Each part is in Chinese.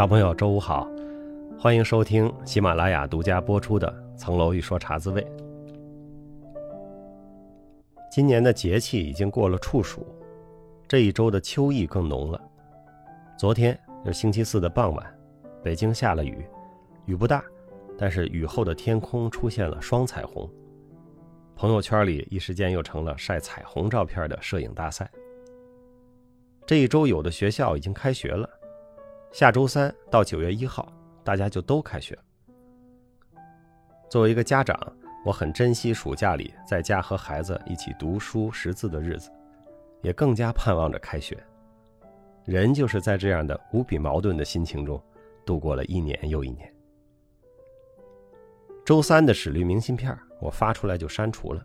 小朋友，周五好，欢迎收听喜马拉雅独家播出的《层楼一说茶滋味》。今年的节气已经过了处暑，这一周的秋意更浓了。昨天是星期四的傍晚，北京下了雨，雨不大，但是雨后的天空出现了双彩虹。朋友圈里一时间又成了晒彩虹照片的摄影大赛。这一周有的学校已经开学了。下周三到九月一号，大家就都开学。作为一个家长，我很珍惜暑假里在家和孩子一起读书识字的日子，也更加盼望着开学。人就是在这样的无比矛盾的心情中，度过了一年又一年。周三的史律明信片，我发出来就删除了，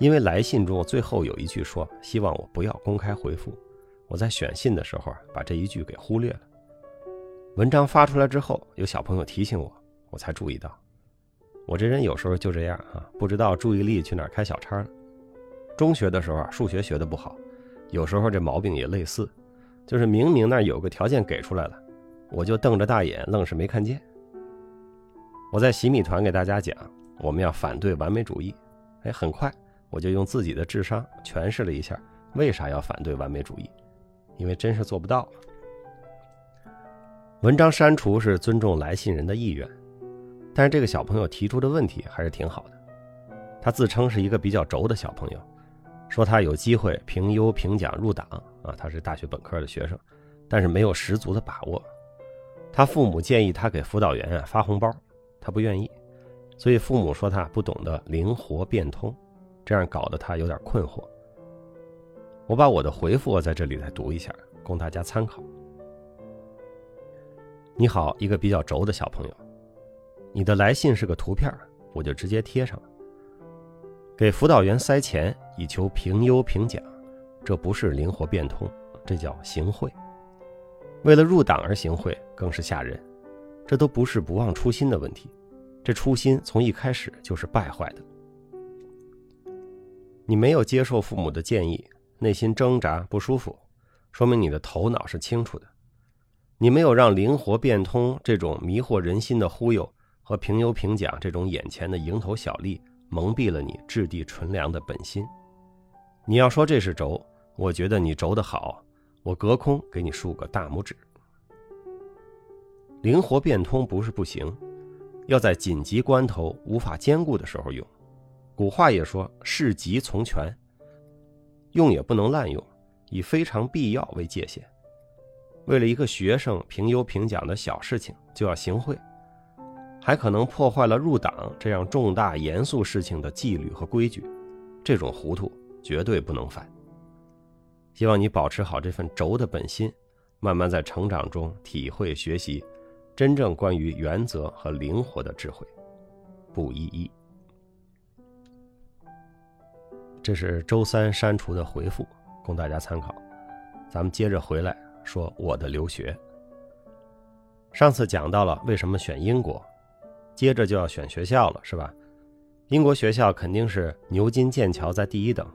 因为来信中最后有一句说希望我不要公开回复，我在选信的时候把这一句给忽略了。文章发出来之后，有小朋友提醒我，我才注意到。我这人有时候就这样啊，不知道注意力去哪儿开小差了。中学的时候啊，数学学的不好，有时候这毛病也类似，就是明明那有个条件给出来了，我就瞪着大眼，愣是没看见。我在洗米团给大家讲，我们要反对完美主义。哎，很快我就用自己的智商诠释了一下为啥要反对完美主义，因为真是做不到。文章删除是尊重来信人的意愿，但是这个小朋友提出的问题还是挺好的。他自称是一个比较轴的小朋友，说他有机会评优评奖入党啊，他是大学本科的学生，但是没有十足的把握。他父母建议他给辅导员啊发红包，他不愿意，所以父母说他不懂得灵活变通，这样搞得他有点困惑。我把我的回复在这里再读一下，供大家参考。你好，一个比较轴的小朋友，你的来信是个图片，我就直接贴上了。给辅导员塞钱以求评优评奖，这不是灵活变通，这叫行贿。为了入党而行贿，更是吓人。这都不是不忘初心的问题，这初心从一开始就是败坏的。你没有接受父母的建议，内心挣扎不舒服，说明你的头脑是清楚的。你没有让灵活变通这种迷惑人心的忽悠和评优评奖这种眼前的蝇头小利蒙蔽了你质地纯良的本心。你要说这是轴，我觉得你轴的好，我隔空给你竖个大拇指。灵活变通不是不行，要在紧急关头无法兼顾的时候用。古话也说事急从权，用也不能滥用，以非常必要为界限。为了一个学生评优评奖的小事情就要行贿，还可能破坏了入党这样重大严肃事情的纪律和规矩，这种糊涂绝对不能犯。希望你保持好这份轴的本心，慢慢在成长中体会学习真正关于原则和灵活的智慧。不一一，这是周三删除的回复，供大家参考。咱们接着回来。说我的留学。上次讲到了为什么选英国，接着就要选学校了，是吧？英国学校肯定是牛津、剑桥在第一等，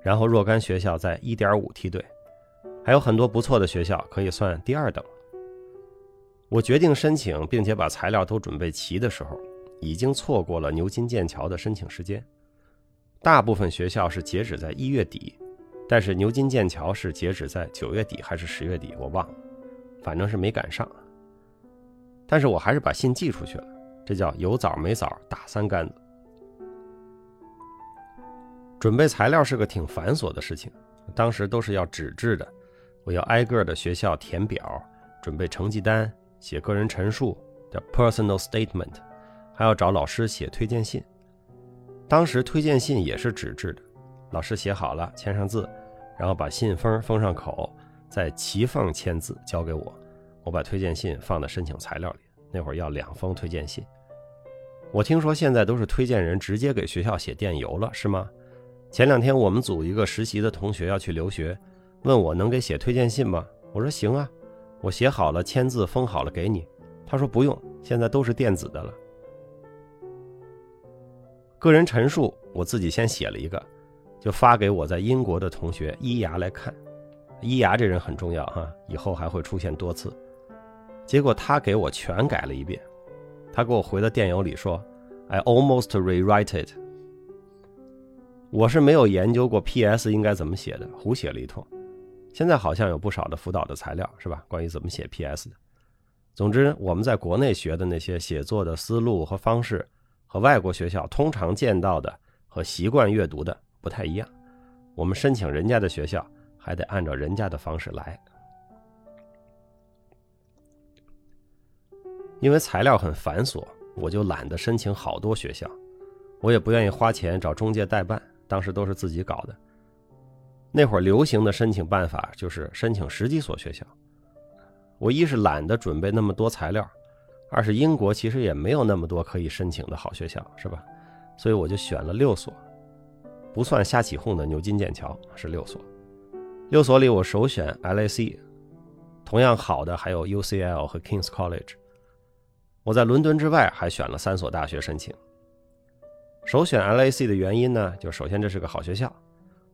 然后若干学校在一点五梯队，还有很多不错的学校可以算第二等。我决定申请并且把材料都准备齐的时候，已经错过了牛津、剑桥的申请时间。大部分学校是截止在一月底。但是牛津、剑桥是截止在九月底还是十月底，我忘了，反正是没赶上。但是我还是把信寄出去了，这叫有枣没枣打三竿子。准备材料是个挺繁琐的事情，当时都是要纸质的，我要挨个的学校填表，准备成绩单，写个人陈述叫 personal statement，还要找老师写推荐信。当时推荐信也是纸质的。老师写好了，签上字，然后把信封封上口，再齐放签字交给我。我把推荐信放在申请材料里。那会儿要两封推荐信。我听说现在都是推荐人直接给学校写电邮了，是吗？前两天我们组一个实习的同学要去留学，问我能给写推荐信吗？我说行啊，我写好了，签字封好了给你。他说不用，现在都是电子的了。个人陈述我自己先写了一个。就发给我在英国的同学伊牙来看，伊牙这人很重要哈，以后还会出现多次。结果他给我全改了一遍。他给我回的电邮里说：“I almost rewrite it。”我是没有研究过 P.S 应该怎么写的，胡写了一通。现在好像有不少的辅导的材料，是吧？关于怎么写 P.S 的。总之，我们在国内学的那些写作的思路和方式，和外国学校通常见到的和习惯阅读的不太一样。我们申请人家的学校，还得按照人家的方式来。因为材料很繁琐，我就懒得申请好多学校，我也不愿意花钱找中介代办，当时都是自己搞的。那会儿流行的申请办法就是申请十几所学校。我一是懒得准备那么多材料，二是英国其实也没有那么多可以申请的好学校，是吧？所以我就选了六所，不算瞎起哄的牛津、剑桥是六所。六所里我首选 LSE，同样好的还有 UCL 和 Kings College。我在伦敦之外还选了三所大学申请。首选 LSE 的原因呢，就首先这是个好学校。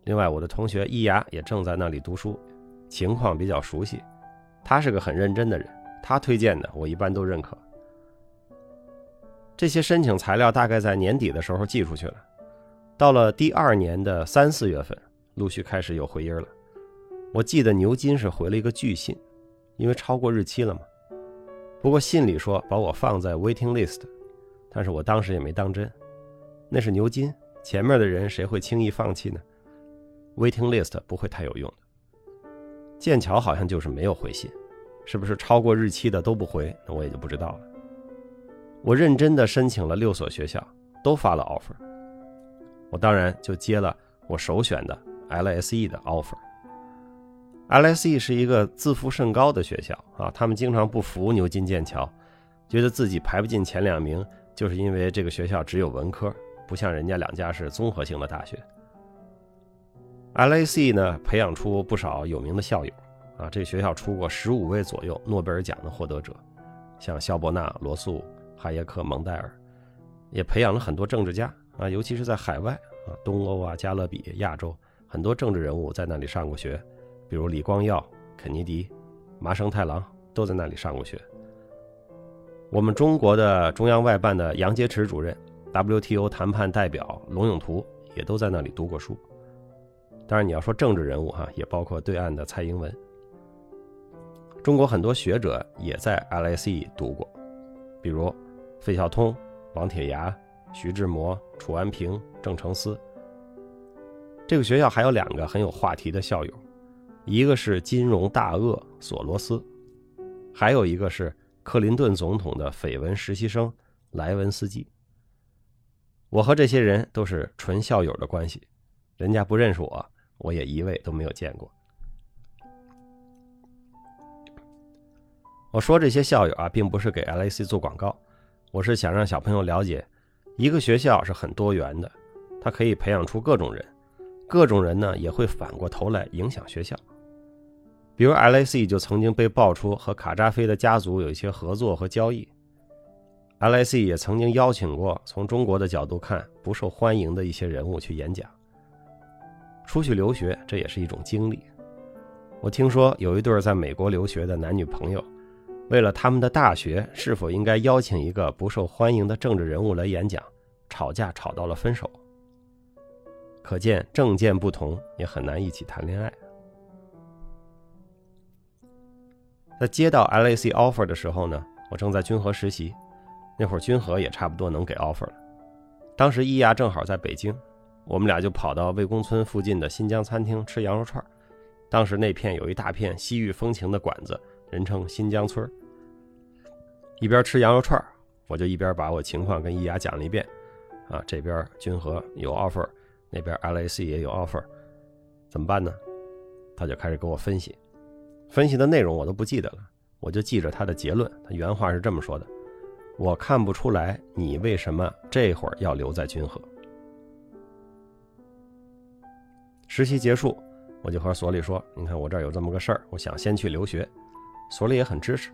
另外，我的同学伊牙也正在那里读书，情况比较熟悉。他是个很认真的人，他推荐的我一般都认可。这些申请材料大概在年底的时候寄出去了，到了第二年的三四月份，陆续开始有回音了。我记得牛津是回了一个拒信，因为超过日期了嘛。不过信里说把我放在 waiting list，但是我当时也没当真。那是牛津，前面的人谁会轻易放弃呢？Waiting list 不会太有用的。剑桥好像就是没有回信，是不是超过日期的都不回？那我也就不知道了。我认真的申请了六所学校，都发了 offer。我当然就接了我首选的 LSE 的 offer。LSE 是一个自负甚高的学校啊，他们经常不服牛津、剑桥，觉得自己排不进前两名，就是因为这个学校只有文科，不像人家两家是综合性的大学。LAC 呢，培养出不少有名的校友，啊，这个学校出过十五位左右诺贝尔奖的获得者，像肖伯纳、罗素、哈耶克、蒙代尔，也培养了很多政治家，啊，尤其是在海外，啊，东欧啊、加勒比、亚洲，很多政治人物在那里上过学，比如李光耀、肯尼迪、麻生太郎都在那里上过学。我们中国的中央外办的杨洁篪主任，WTO 谈判代表龙永图也都在那里读过书。当然，你要说政治人物哈，也包括对岸的蔡英文。中国很多学者也在 LSE 读过，比如费孝通、王铁牙、徐志摩、楚安平、郑成思。这个学校还有两个很有话题的校友，一个是金融大鳄索罗斯，还有一个是克林顿总统的绯闻实习生莱文斯基。我和这些人都是纯校友的关系，人家不认识我。我也一位都没有见过。我说这些校友啊，并不是给 LAC 做广告，我是想让小朋友了解，一个学校是很多元的，它可以培养出各种人，各种人呢也会反过头来影响学校。比如 LAC 就曾经被爆出和卡扎菲的家族有一些合作和交易，LAC 也曾经邀请过从中国的角度看不受欢迎的一些人物去演讲。出去留学，这也是一种经历。我听说有一对在美国留学的男女朋友，为了他们的大学是否应该邀请一个不受欢迎的政治人物来演讲，吵架吵到了分手。可见政见不同也很难一起谈恋爱。在接到 LAC offer 的时候呢，我正在君和实习，那会儿君和也差不多能给 offer 了。当时伊牙正好在北京。我们俩就跑到魏公村附近的新疆餐厅吃羊肉串当时那片有一大片西域风情的馆子，人称新疆村一边吃羊肉串我就一边把我情况跟伊雅讲了一遍。啊，这边君和有 offer，那边 LAC 也有 offer，怎么办呢？他就开始给我分析，分析的内容我都不记得了，我就记着他的结论。他原话是这么说的：“我看不出来你为什么这会儿要留在君和。”实习结束，我就和所里说：“你看我这儿有这么个事儿，我想先去留学。”所里也很支持。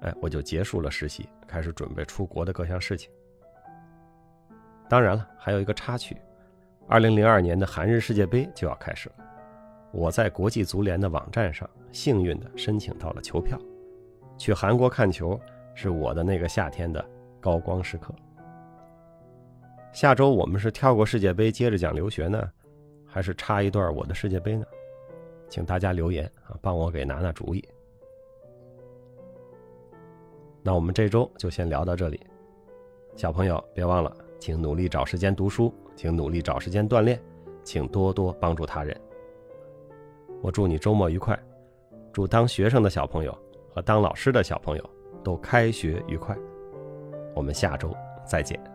哎，我就结束了实习，开始准备出国的各项事情。当然了，还有一个插曲：二零零二年的韩日世界杯就要开始了。我在国际足联的网站上幸运的申请到了球票，去韩国看球是我的那个夏天的高光时刻。下周我们是跳过世界杯接着讲留学呢，还是插一段我的世界杯呢？请大家留言啊，帮我给拿拿主意。那我们这周就先聊到这里，小朋友别忘了，请努力找时间读书，请努力找时间锻炼，请多多帮助他人。我祝你周末愉快，祝当学生的小朋友和当老师的小朋友都开学愉快。我们下周再见。